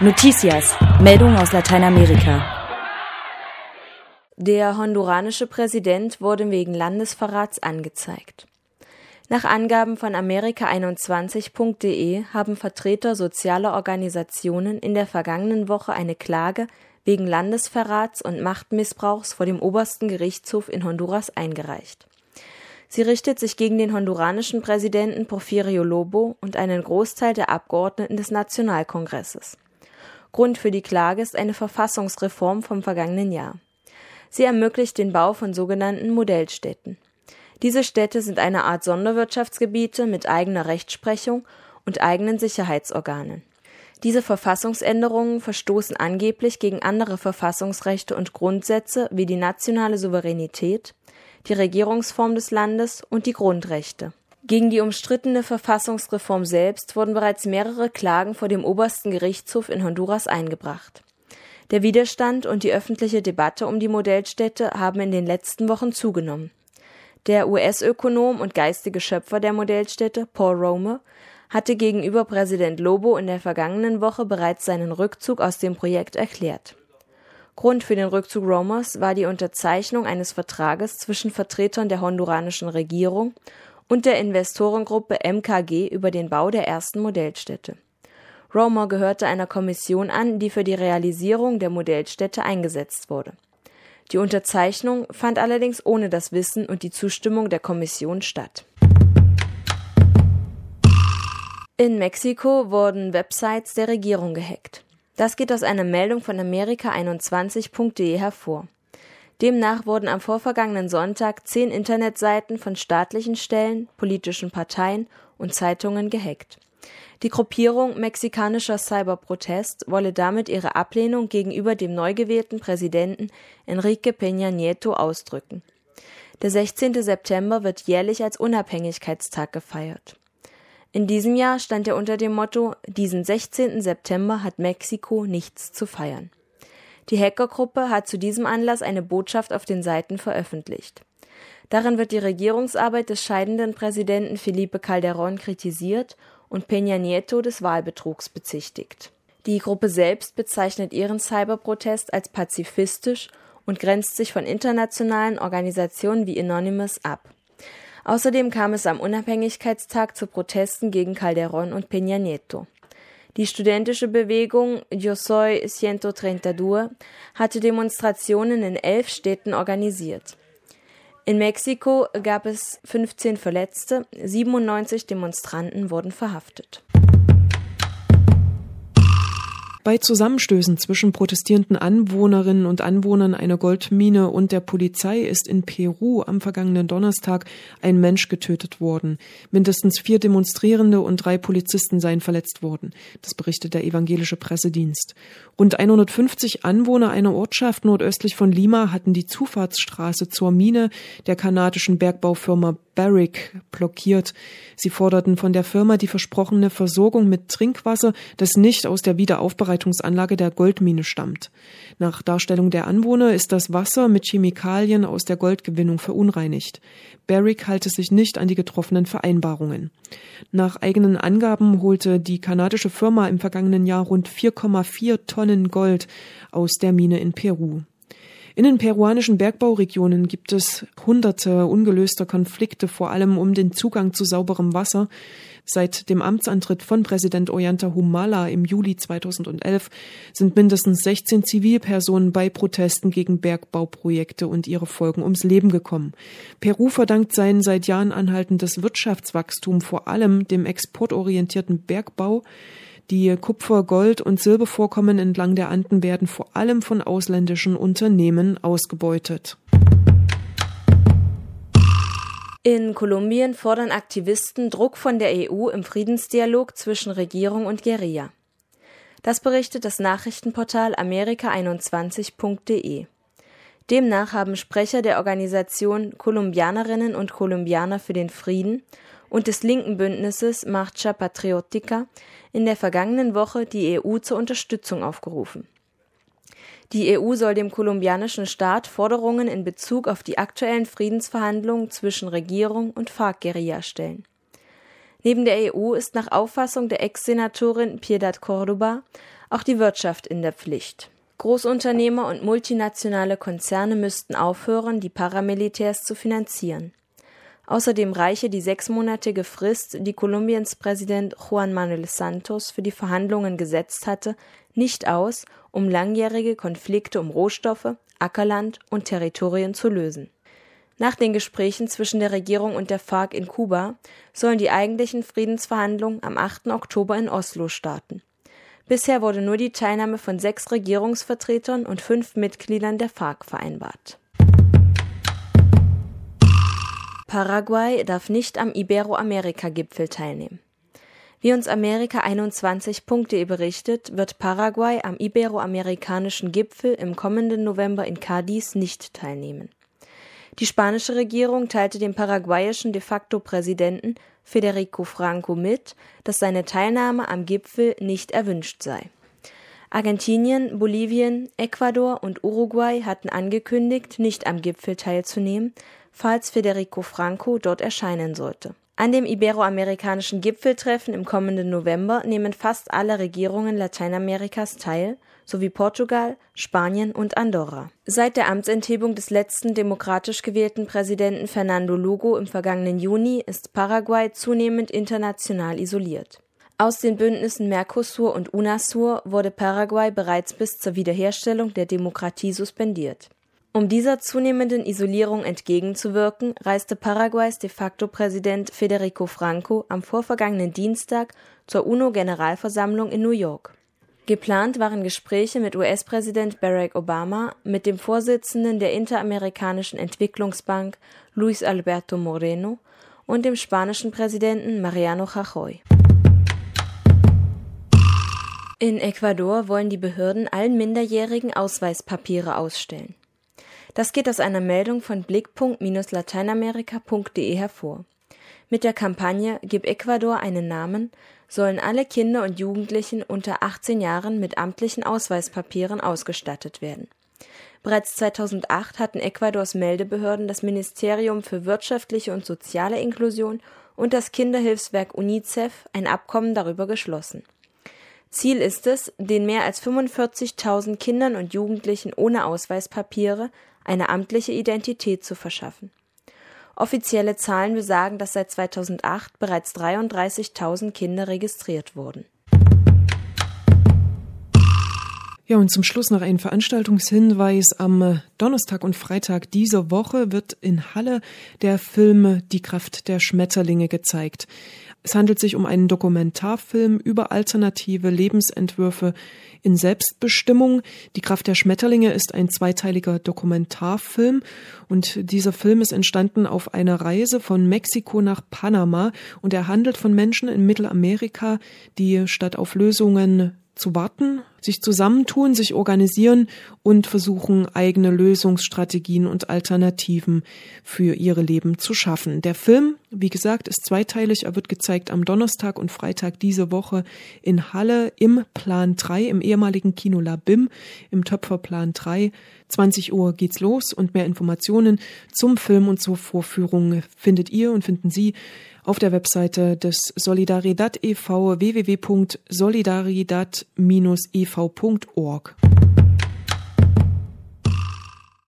Noticias, Meldung aus Lateinamerika. Der honduranische Präsident wurde wegen Landesverrats angezeigt. Nach Angaben von Amerika21.de haben Vertreter sozialer Organisationen in der vergangenen Woche eine Klage wegen Landesverrats und Machtmissbrauchs vor dem obersten Gerichtshof in Honduras eingereicht. Sie richtet sich gegen den honduranischen Präsidenten Porfirio Lobo und einen Großteil der Abgeordneten des Nationalkongresses. Grund für die Klage ist eine Verfassungsreform vom vergangenen Jahr. Sie ermöglicht den Bau von sogenannten Modellstädten. Diese Städte sind eine Art Sonderwirtschaftsgebiete mit eigener Rechtsprechung und eigenen Sicherheitsorganen. Diese Verfassungsänderungen verstoßen angeblich gegen andere Verfassungsrechte und Grundsätze wie die nationale Souveränität, die Regierungsform des Landes und die Grundrechte. Gegen die umstrittene Verfassungsreform selbst wurden bereits mehrere Klagen vor dem obersten Gerichtshof in Honduras eingebracht. Der Widerstand und die öffentliche Debatte um die Modellstädte haben in den letzten Wochen zugenommen. Der US-Ökonom und geistige Schöpfer der Modellstädte, Paul Romer, hatte gegenüber Präsident Lobo in der vergangenen Woche bereits seinen Rückzug aus dem Projekt erklärt. Grund für den Rückzug Romers war die Unterzeichnung eines Vertrages zwischen Vertretern der honduranischen Regierung und der Investorengruppe MKG über den Bau der ersten Modellstätte. Romer gehörte einer Kommission an, die für die Realisierung der Modellstätte eingesetzt wurde. Die Unterzeichnung fand allerdings ohne das Wissen und die Zustimmung der Kommission statt. In Mexiko wurden Websites der Regierung gehackt. Das geht aus einer Meldung von Amerika21.de hervor. Demnach wurden am vorvergangenen Sonntag zehn Internetseiten von staatlichen Stellen, politischen Parteien und Zeitungen gehackt. Die Gruppierung Mexikanischer Cyberprotest wolle damit ihre Ablehnung gegenüber dem neu gewählten Präsidenten Enrique Peña Nieto ausdrücken. Der 16. September wird jährlich als Unabhängigkeitstag gefeiert. In diesem Jahr stand er unter dem Motto Diesen 16. September hat Mexiko nichts zu feiern. Die Hackergruppe hat zu diesem Anlass eine Botschaft auf den Seiten veröffentlicht. Darin wird die Regierungsarbeit des scheidenden Präsidenten Felipe Calderón kritisiert und Peña Nieto des Wahlbetrugs bezichtigt. Die Gruppe selbst bezeichnet ihren Cyberprotest als pazifistisch und grenzt sich von internationalen Organisationen wie Anonymous ab. Außerdem kam es am Unabhängigkeitstag zu Protesten gegen Calderón und Peña Nieto. Die studentische Bewegung Yo Soy 132 hatte Demonstrationen in elf Städten organisiert. In Mexiko gab es 15 Verletzte, 97 Demonstranten wurden verhaftet. Bei Zusammenstößen zwischen protestierenden Anwohnerinnen und Anwohnern einer Goldmine und der Polizei ist in Peru am vergangenen Donnerstag ein Mensch getötet worden. Mindestens vier Demonstrierende und drei Polizisten seien verletzt worden. Das berichtet der evangelische Pressedienst. Rund 150 Anwohner einer Ortschaft nordöstlich von Lima hatten die Zufahrtsstraße zur Mine der kanadischen Bergbaufirma Barrick blockiert. Sie forderten von der Firma die versprochene Versorgung mit Trinkwasser, das nicht aus der Wiederaufbereitungsanlage der Goldmine stammt. Nach Darstellung der Anwohner ist das Wasser mit Chemikalien aus der Goldgewinnung verunreinigt. Barrick halte sich nicht an die getroffenen Vereinbarungen. Nach eigenen Angaben holte die kanadische Firma im vergangenen Jahr rund 4,4 Tonnen Gold aus der Mine in Peru. In den peruanischen Bergbauregionen gibt es hunderte ungelöster Konflikte, vor allem um den Zugang zu sauberem Wasser. Seit dem Amtsantritt von Präsident Ollanta Humala im Juli 2011 sind mindestens 16 Zivilpersonen bei Protesten gegen Bergbauprojekte und ihre Folgen ums Leben gekommen. Peru verdankt sein seit Jahren anhaltendes Wirtschaftswachstum vor allem dem exportorientierten Bergbau. Die Kupfer-, Gold- und Silbervorkommen entlang der Anden werden vor allem von ausländischen Unternehmen ausgebeutet. In Kolumbien fordern Aktivisten Druck von der EU im Friedensdialog zwischen Regierung und Guerilla. Das berichtet das Nachrichtenportal amerika21.de. Demnach haben Sprecher der Organisation Kolumbianerinnen und Kolumbianer für den Frieden und des linken Bündnisses Marcha Patriotica in der vergangenen Woche die EU zur Unterstützung aufgerufen. Die EU soll dem kolumbianischen Staat Forderungen in Bezug auf die aktuellen Friedensverhandlungen zwischen Regierung und FARC-Guerilla stellen. Neben der EU ist nach Auffassung der Ex-Senatorin Piedad Córdoba auch die Wirtschaft in der Pflicht. Großunternehmer und multinationale Konzerne müssten aufhören, die Paramilitärs zu finanzieren. Außerdem reiche die sechsmonatige Frist, die Kolumbiens Präsident Juan Manuel Santos für die Verhandlungen gesetzt hatte, nicht aus, um langjährige Konflikte um Rohstoffe, Ackerland und Territorien zu lösen. Nach den Gesprächen zwischen der Regierung und der FARC in Kuba sollen die eigentlichen Friedensverhandlungen am 8. Oktober in Oslo starten. Bisher wurde nur die Teilnahme von sechs Regierungsvertretern und fünf Mitgliedern der FARC vereinbart. Paraguay darf nicht am Iberoamerika-Gipfel teilnehmen. Wie uns Amerika21.de berichtet, wird Paraguay am Iberoamerikanischen Gipfel im kommenden November in Cadiz nicht teilnehmen. Die spanische Regierung teilte dem paraguayischen de facto Präsidenten Federico Franco mit, dass seine Teilnahme am Gipfel nicht erwünscht sei. Argentinien, Bolivien, Ecuador und Uruguay hatten angekündigt, nicht am Gipfel teilzunehmen, falls Federico Franco dort erscheinen sollte. An dem iberoamerikanischen Gipfeltreffen im kommenden November nehmen fast alle Regierungen Lateinamerikas teil, sowie Portugal, Spanien und Andorra. Seit der Amtsenthebung des letzten demokratisch gewählten Präsidenten Fernando Lugo im vergangenen Juni ist Paraguay zunehmend international isoliert. Aus den Bündnissen Mercosur und UNASUR wurde Paraguay bereits bis zur Wiederherstellung der Demokratie suspendiert. Um dieser zunehmenden Isolierung entgegenzuwirken, reiste Paraguays de facto Präsident Federico Franco am vorvergangenen Dienstag zur UNO-Generalversammlung in New York. Geplant waren Gespräche mit US-Präsident Barack Obama, mit dem Vorsitzenden der Interamerikanischen Entwicklungsbank Luis Alberto Moreno und dem spanischen Präsidenten Mariano Rajoy. In Ecuador wollen die Behörden allen Minderjährigen Ausweispapiere ausstellen. Das geht aus einer Meldung von blickpunkt-lateinamerika.de hervor. Mit der Kampagne Gib Ecuador einen Namen sollen alle Kinder und Jugendlichen unter 18 Jahren mit amtlichen Ausweispapieren ausgestattet werden. Bereits 2008 hatten Ecuadors Meldebehörden das Ministerium für wirtschaftliche und soziale Inklusion und das Kinderhilfswerk UNICEF ein Abkommen darüber geschlossen. Ziel ist es, den mehr als 45.000 Kindern und Jugendlichen ohne Ausweispapiere eine amtliche Identität zu verschaffen. Offizielle Zahlen besagen, dass seit 2008 bereits 33.000 Kinder registriert wurden. Ja, und zum Schluss noch ein Veranstaltungshinweis. Am Donnerstag und Freitag dieser Woche wird in Halle der Film Die Kraft der Schmetterlinge gezeigt. Es handelt sich um einen Dokumentarfilm über alternative Lebensentwürfe in Selbstbestimmung. Die Kraft der Schmetterlinge ist ein zweiteiliger Dokumentarfilm und dieser Film ist entstanden auf einer Reise von Mexiko nach Panama und er handelt von Menschen in Mittelamerika, die statt auf Lösungen zu warten, sich zusammentun, sich organisieren und versuchen, eigene Lösungsstrategien und Alternativen für ihre Leben zu schaffen. Der Film, wie gesagt, ist zweiteilig. Er wird gezeigt am Donnerstag und Freitag diese Woche in Halle im Plan 3, im ehemaligen Kino Labim, im Töpferplan 3. 20 Uhr geht's los und mehr Informationen zum Film und zur Vorführung findet ihr und finden Sie auf der Webseite des Solidaridad e.V. www.solidaridad-ev.org.